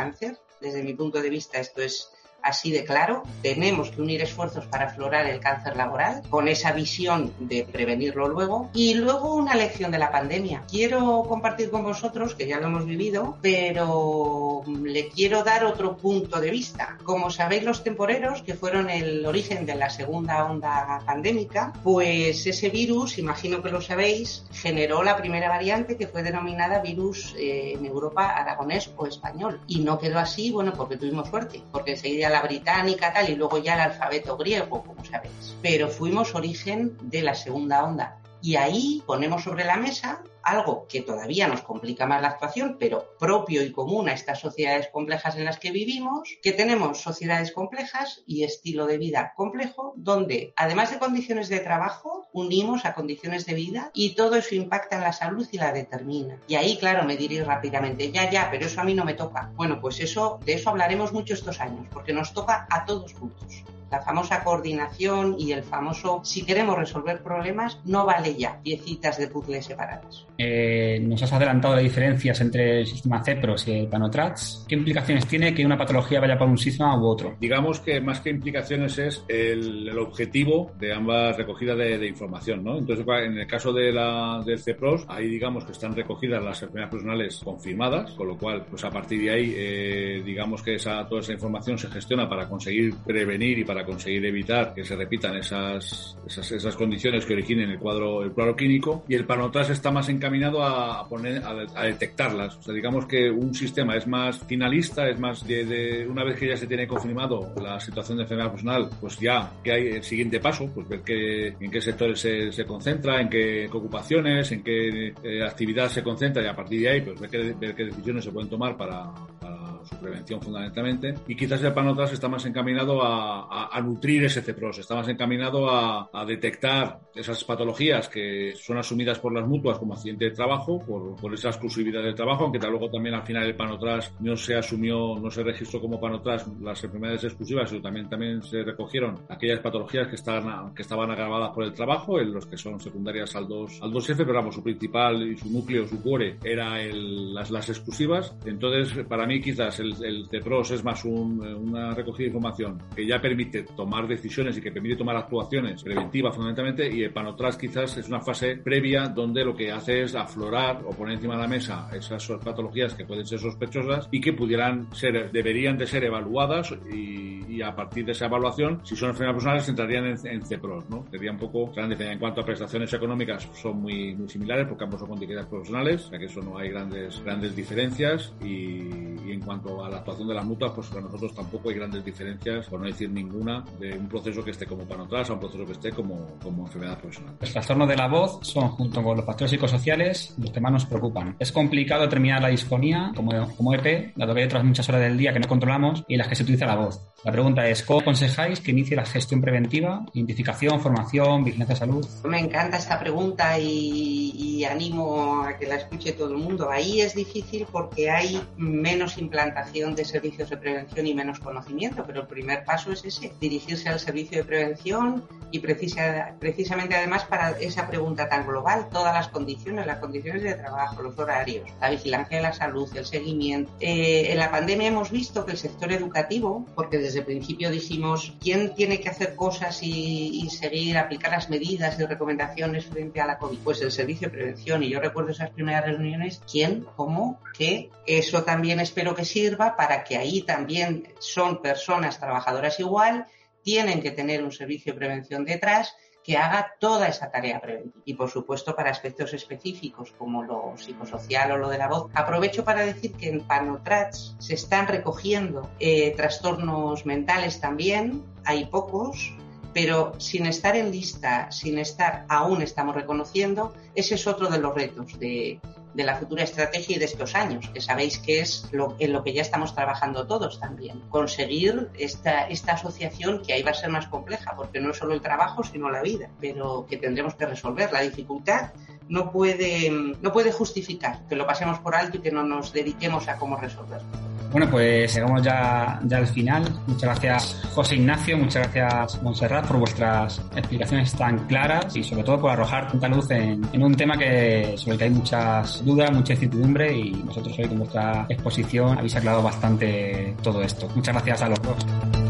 desde mi punto de vista esto es así de claro. Tenemos que unir esfuerzos para aflorar el cáncer laboral con esa visión de prevenirlo luego. Y luego una lección de la pandemia. Quiero compartir con vosotros, que ya lo hemos vivido, pero le quiero dar otro punto de vista. Como sabéis, los temporeros, que fueron el origen de la segunda onda pandémica, pues ese virus, imagino que lo sabéis, generó la primera variante que fue denominada virus eh, en Europa aragonés o español. Y no quedó así, bueno, porque tuvimos suerte, porque enseguida la británica, tal, y luego ya el alfabeto griego, como sabéis. Pero fuimos origen de la segunda onda. Y ahí ponemos sobre la mesa algo que todavía nos complica más la actuación, pero propio y común a estas sociedades complejas en las que vivimos, que tenemos sociedades complejas y estilo de vida complejo, donde además de condiciones de trabajo, unimos a condiciones de vida y todo eso impacta en la salud y la determina. Y ahí, claro, me diréis rápidamente, ya, ya, pero eso a mí no me toca. Bueno, pues eso, de eso hablaremos mucho estos años, porque nos toca a todos juntos la famosa coordinación y el famoso si queremos resolver problemas no vale ya piecitas de puzzle separadas. Eh, nos has adelantado de diferencias entre el sistema CEPROS y el PANOTRATS. ¿Qué implicaciones tiene que una patología vaya por un sistema u otro? Digamos que más que implicaciones es el, objetivo de ambas recogidas de, información. ¿no? Entonces, en el caso de la, del CEPROS, ahí digamos que están recogidas las enfermedades personales confirmadas, con lo cual, pues a partir de ahí, eh, digamos que esa, toda esa información se gestiona para conseguir prevenir y para conseguir evitar que se repitan esas, esas, esas condiciones que originen el cuadro, el cuadro clínico. Y el PANOTRAS está más en encaminado a, poner, a, detectarlas. O sea, digamos que un sistema es más finalista, es más de, una vez que ya se tiene confirmado la situación de enfermedad personal, pues ya que hay el siguiente paso, pues ver qué, en qué sectores se, se concentra, en qué, ocupaciones, en qué eh, actividad se concentra y a partir de ahí pues ver qué, ver qué decisiones se pueden tomar para, su prevención fundamentalmente. Y quizás el PANOTRAS está más encaminado a, a, nutrir ese CEPROS, está más encaminado a, a detectar esas patologías que son asumidas por las mutuas como accidentes de trabajo por, por, esa exclusividad del trabajo, aunque luego también al final el panotras no se asumió, no se registró como panotras las enfermedades exclusivas, sino también, también se recogieron aquellas patologías que estaban, que estaban agravadas por el trabajo, en los que son secundarias al 2, al 2F, pero vamos, su principal y su núcleo, su core, era el, las, las exclusivas. Entonces, para mí quizás el, el CEPROS es más un, una recogida de información que ya permite tomar decisiones y que permite tomar actuaciones preventivas fundamentalmente, y el panotras quizás es una fase previa donde lo que hace es aflorar o poner encima de la mesa esas patologías que pueden ser sospechosas y que pudieran ser, deberían de ser evaluadas y, a partir de esa evaluación, si son enfermedades personales, entrarían en, en CEPROS, ¿no? Sería un poco. En cuanto a prestaciones económicas, son muy, muy similares porque ambos son con profesionales, o que eso no hay grandes, grandes diferencias y, en cuanto a la actuación de las mutuas, pues para nosotros tampoco hay grandes diferencias, por no decir ninguna, de un proceso que esté como panotras a un proceso que esté como, como enfermedad profesional. Los trastornos de la voz son, junto con los factores psicosociales, los que más nos preocupan. Es complicado determinar la disfonía como, como EP, dado que hay otras muchas horas del día que no controlamos y las que se utiliza la voz. La pregunta es, ¿cómo aconsejáis que inicie la gestión preventiva, identificación, formación, vigilancia de salud? Me encanta esta pregunta y, y, animo a que la escuche todo el mundo. Ahí es difícil porque hay menos implantación de servicios de prevención y menos conocimiento, pero el primer paso es ese, dirigirse al servicio de prevención y precisa, precisamente además para esa pregunta tan global, todas las condiciones, las condiciones de trabajo, los horarios, la vigilancia de la salud, el seguimiento. Eh, en la pandemia hemos visto que el sector educativo, porque desde el principio dijimos quién tiene que hacer cosas y, seguir, aplicar las medidas y recomendaciones frente a la COVID, pues el servicio de prevención. Y yo recuerdo esas primeras reuniones, quién, cómo, qué. Eso también espero que sirva para que ahí también son personas trabajadoras igual, tienen que tener un servicio de prevención detrás que haga toda esa tarea preventiva. Y por supuesto, para aspectos específicos como lo psicosocial o lo de la voz, aprovecho para decir que en Panotrats se están recogiendo eh, trastornos mentales también, hay pocos, pero sin estar en lista, sin estar, aún estamos reconociendo, ese es otro de los retos de, la futura estrategia y de estos años, que sabéis que es en lo que ya estamos trabajando todos también. Conseguir esta, esta asociación que ahí va a ser más compleja, porque no es solo el trabajo, sino la vida, pero que tendremos que resolver. La dificultad no puede, no puede justificar que lo pasemos por alto y que no nos dediquemos a cómo resolverlo. Bueno, pues llegamos ya, ya al final. Muchas gracias, José Ignacio, muchas gracias, Montserrat, por vuestras explicaciones tan claras y sobre todo por arrojar tanta luz en, en un tema que, sobre el que hay muchas dudas, mucha incertidumbre y nosotros hoy con vuestra exposición habéis aclarado bastante todo esto. Muchas gracias a los dos.